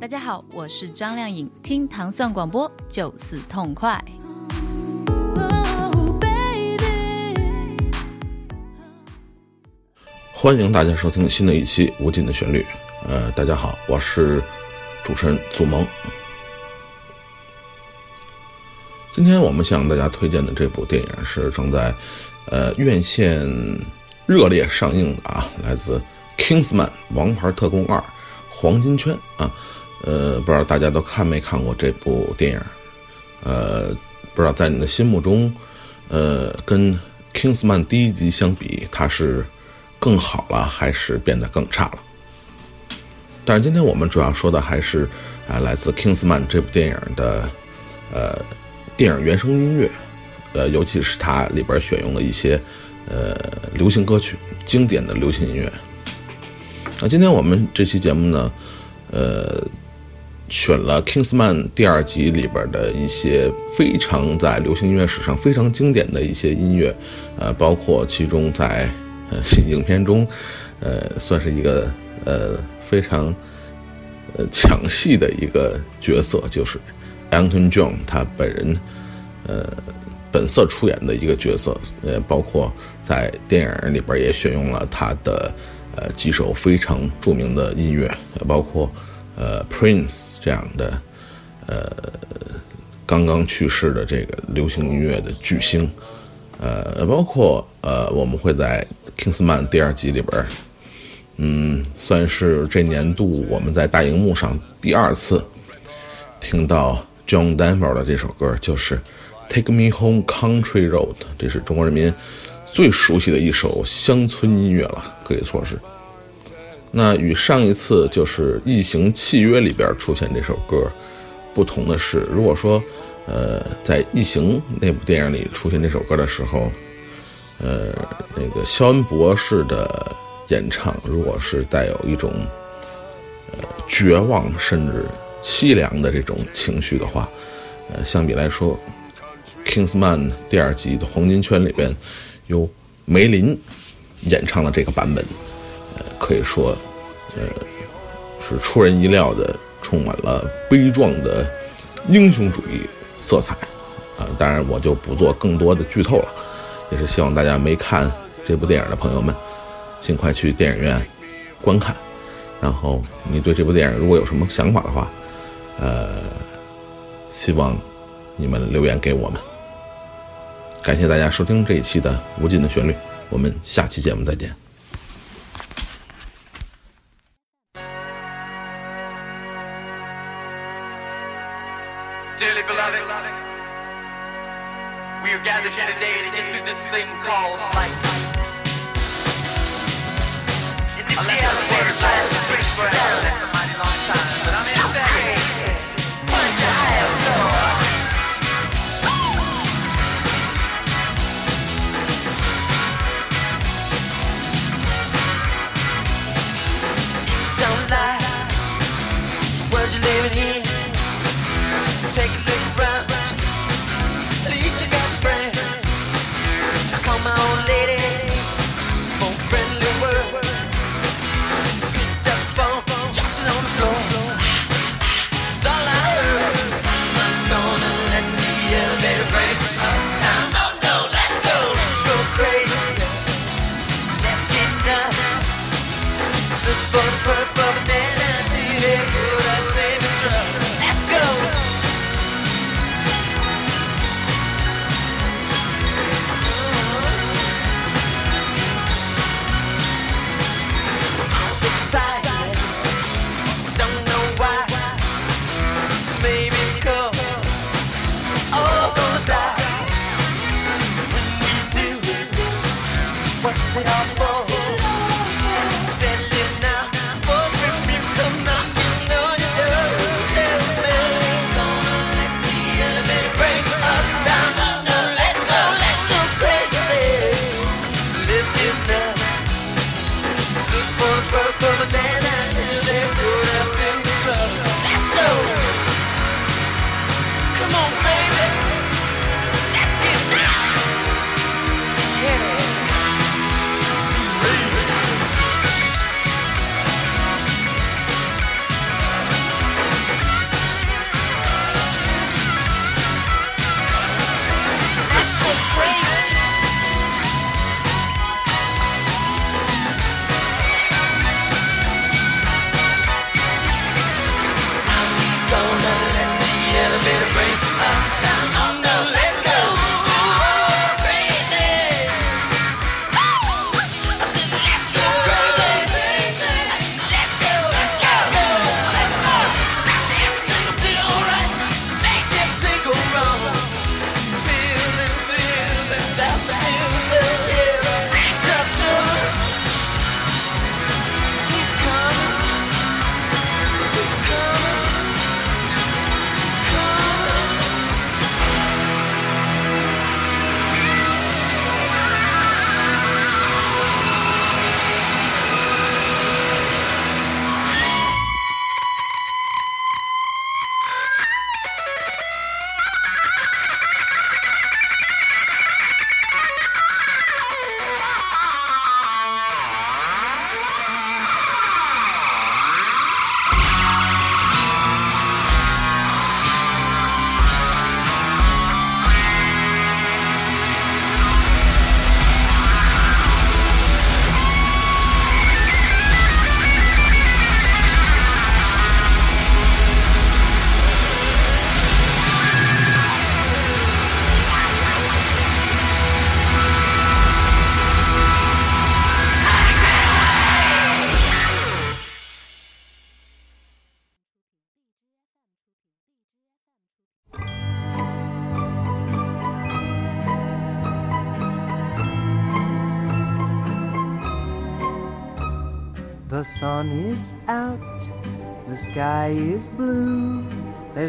大家好，我是张靓颖，听糖蒜广播就是痛快。欢迎大家收听新的一期《无尽的旋律》。呃，大家好，我是主持人祖萌。今天我们向大家推荐的这部电影是正在呃院线热烈上映的啊，来自《Kingsman》王牌特工二黄金圈啊。呃，不知道大家都看没看过这部电影？呃，不知道在你的心目中，呃，跟《Kingsman》第一集相比，它是？更好了，还是变得更差了？但是今天我们主要说的还是啊，来自《Kingsman》这部电影的呃电影原声音乐，呃，尤其是它里边选用了一些呃流行歌曲，经典的流行音乐。那今天我们这期节目呢，呃，选了《Kingsman》第二集里边的一些非常在流行音乐史上非常经典的一些音乐，呃，包括其中在。呃，影片中，呃，算是一个呃非常呃抢戏的一个角色，就是 Anton John 他本人呃本色出演的一个角色，呃，包括在电影里边也选用了他的呃几首非常著名的音乐，包括呃 Prince 这样的呃刚刚去世的这个流行音乐的巨星。呃，包括呃，我们会在《Kingsman》第二集里边，嗯，算是这年度我们在大荧幕上第二次听到 John Denver 的这首歌，就是《Take Me Home Country Road》，这是中国人民最熟悉的一首乡村音乐了，可以说是。那与上一次就是《异形契约》里边出现这首歌不同的是，如果说。呃，在《异形》那部电影里出现这首歌的时候，呃，那个肖恩博士的演唱，如果是带有一种呃绝望甚至凄凉的这种情绪的话，呃，相比来说，《Kingsman》第二集的黄金圈里边由梅林演唱的这个版本，呃，可以说，呃，是出人意料的，充满了悲壮的英雄主义。色彩，啊，当然我就不做更多的剧透了，也是希望大家没看这部电影的朋友们，尽快去电影院观看。然后你对这部电影如果有什么想法的话，呃，希望你们留言给我们。感谢大家收听这一期的《无尽的旋律》，我们下期节目再见。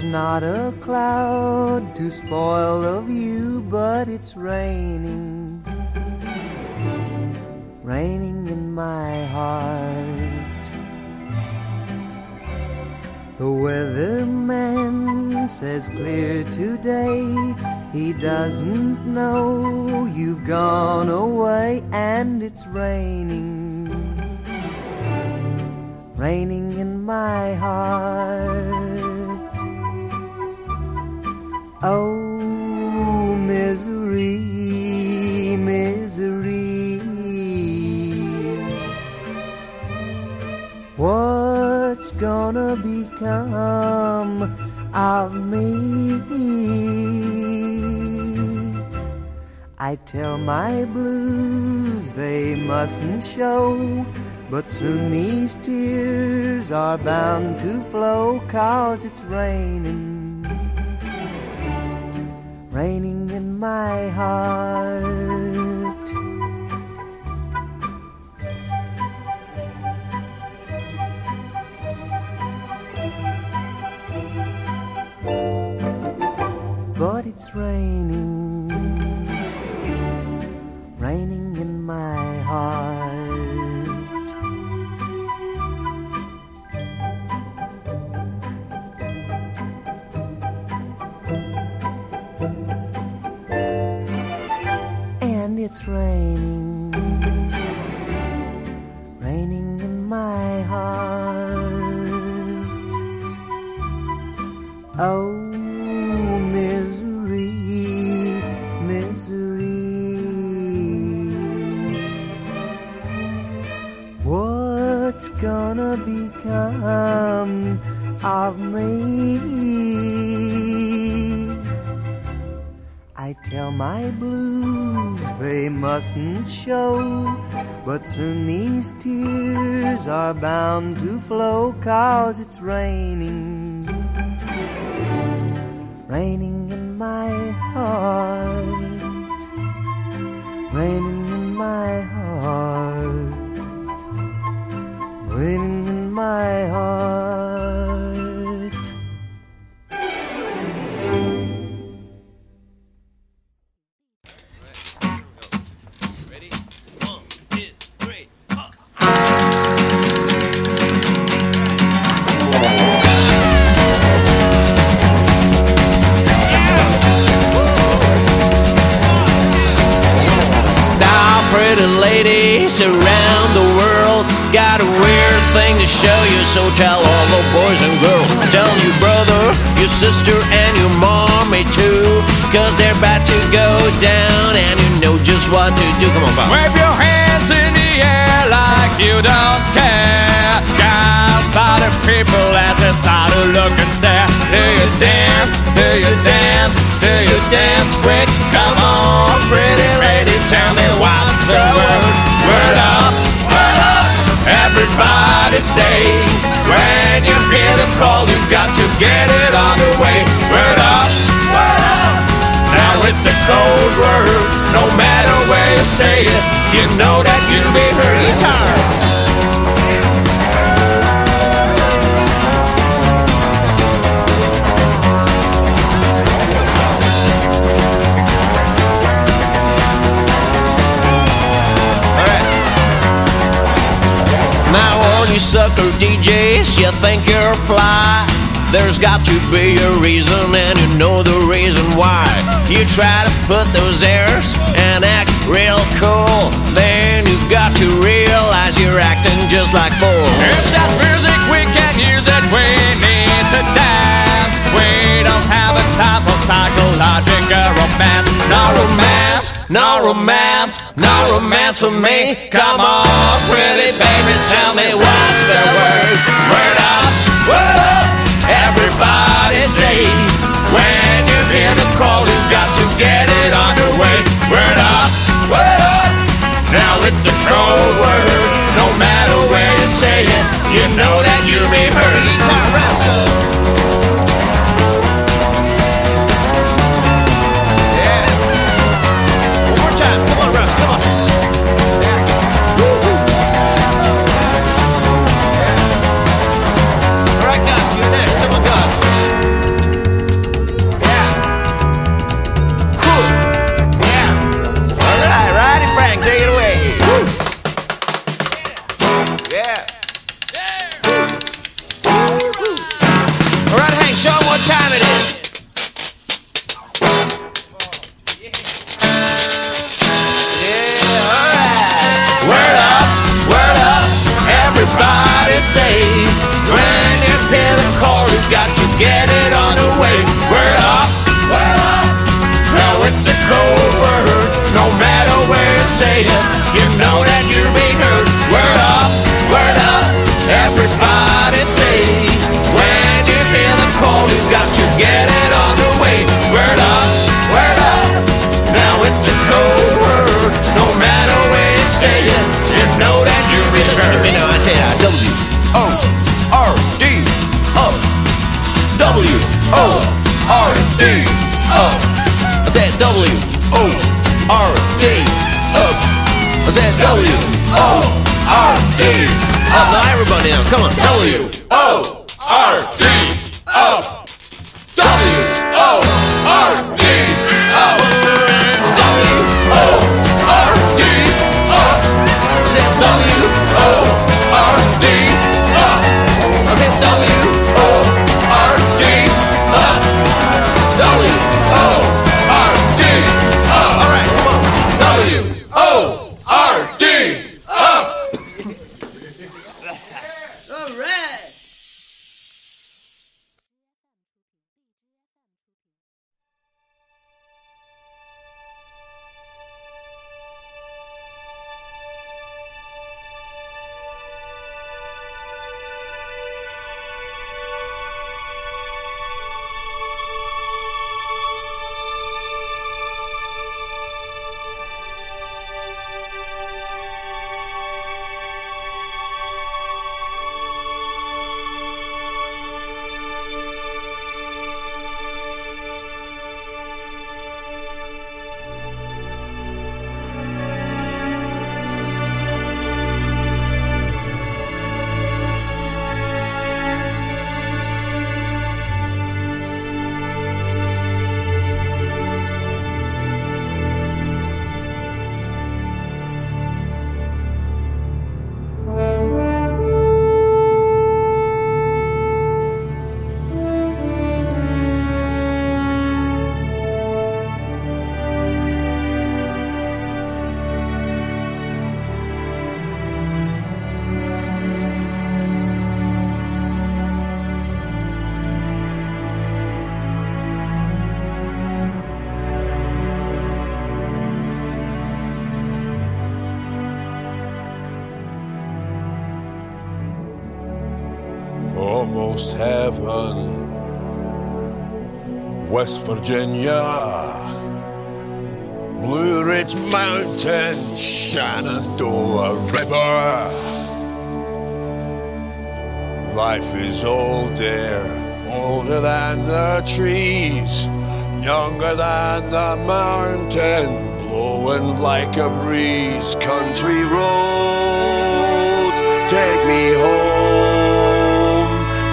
There's not a cloud to spoil the view, but it's raining, raining in my heart. The weatherman says clear today. He doesn't know you've gone away, and it's raining, raining in my heart. Oh, misery, misery. What's gonna become of me? I tell my blues they mustn't show, but soon these tears are bound to flow, cause it's raining raining in my heart. But it's raining, they mustn't show, but soon these tears are bound to flow, cause it's raining, raining in my heart, raining in my heart, raining got a weird thing to show you, so tell all the boys and girls. Tell your brother, your sister, and your mommy too, cause they're about to go down, and you know just what to do. Come on, Bob. Wave your hands in the air like you don't care. Got by the people as they start to look and stare. Do you dance? Do you dance? Do you dance quick? Come on, pretty lady, tell me what's the? Word word up. Everybody say, when you hear the call, you got to get it on the way. Word up, word up. Now it's a cold word, no matter where you say it, you know that you'll be heard. All you sucker DJs, you think you're fly. There's got to be a reason, and you know the reason why. You try to put those airs and act real cool. Then you got to realize you're acting just like fools. If that music we can use it, we need to dance. We don't have a time psychological romance. No romance, No romance, no romance for me. Come on, pretty baby, tell me what's the word? Word up, word up. Everybody say, when you hear the call, you've got to get it underway. Word up, word up. Now it's a cold word. No matter where you say it, you know that you'll be heard. All right. Heaven. West Virginia, Blue Ridge Mountain, Shenandoah River. Life is old there, older than the trees, younger than the mountain, blowing like a breeze. Country road, take me home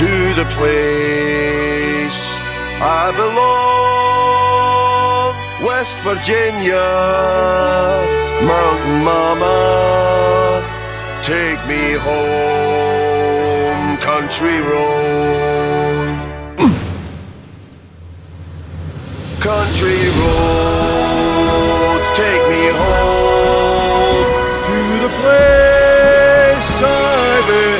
to the place I belong. West Virginia, Mountain Mama, take me home, country road. country roads, take me home to the place I belong.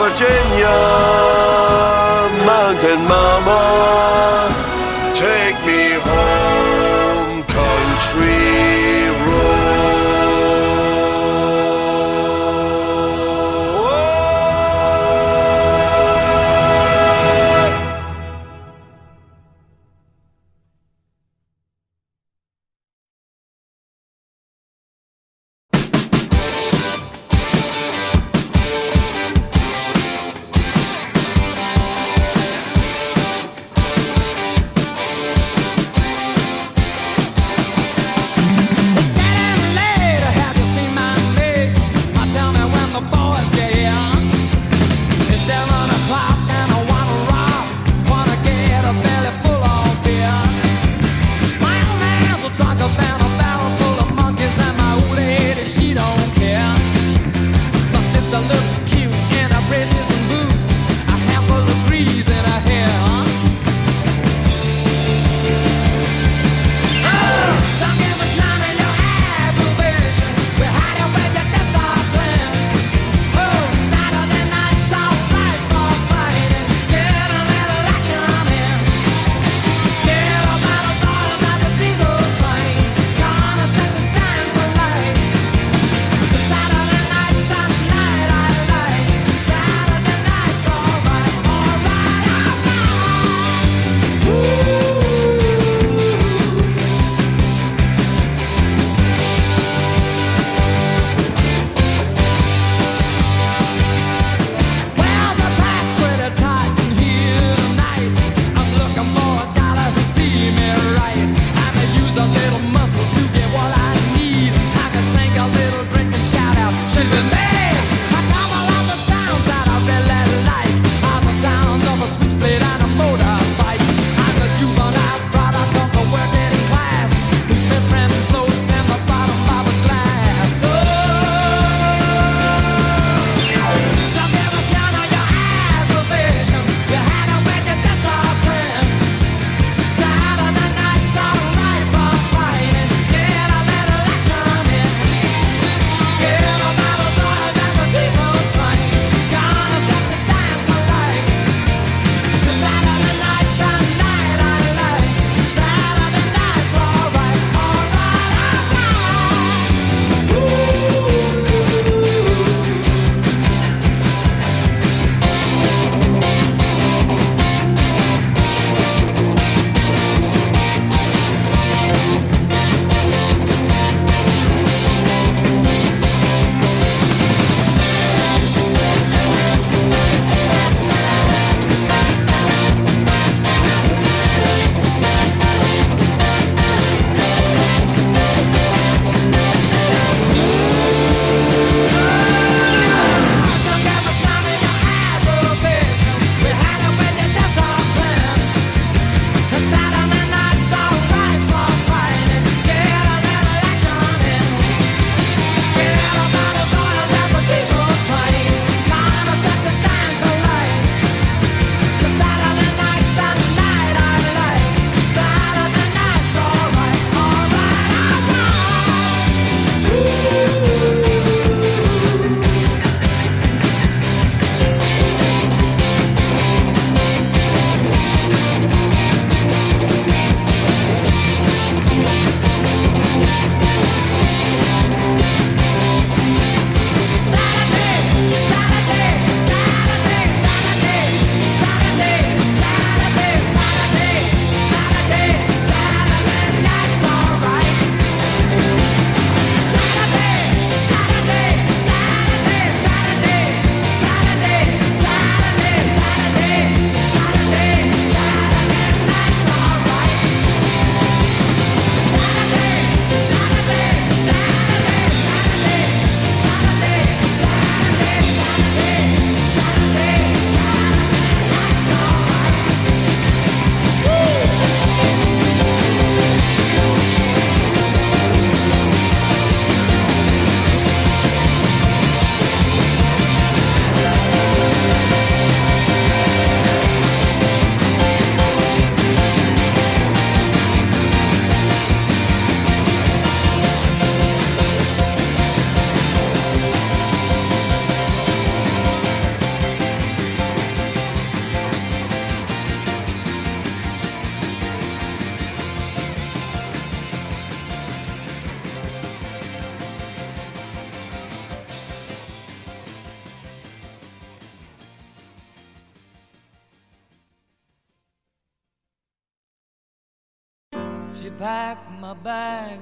Virginia, Mountain Mama,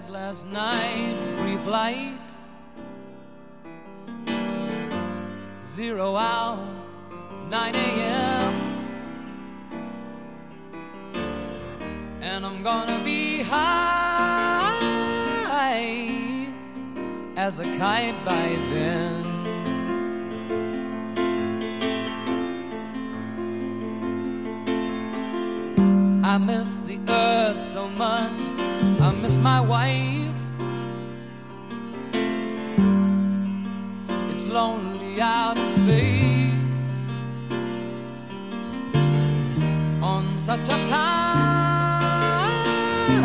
last night, pre flight. Zero hour, 9 a.m. And I'm gonna be high as a kite by then. I miss the earth so much miss my wife. It's lonely out in space on such a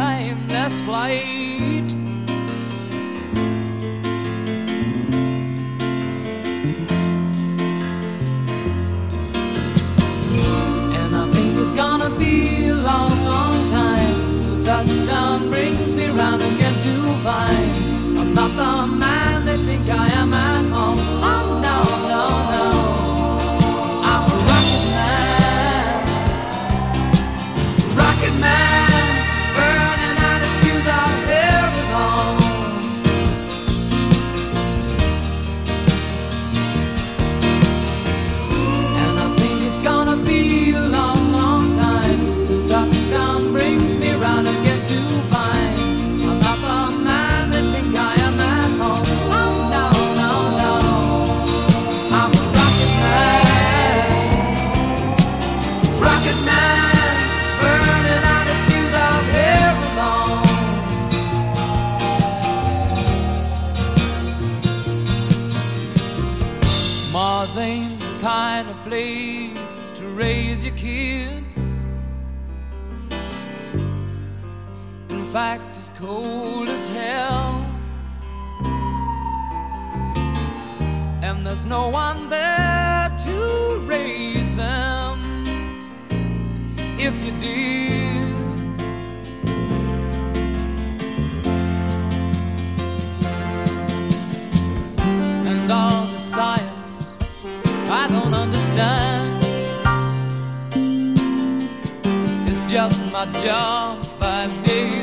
timeless flight. around and get too fine. job five days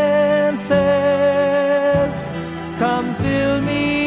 come fill me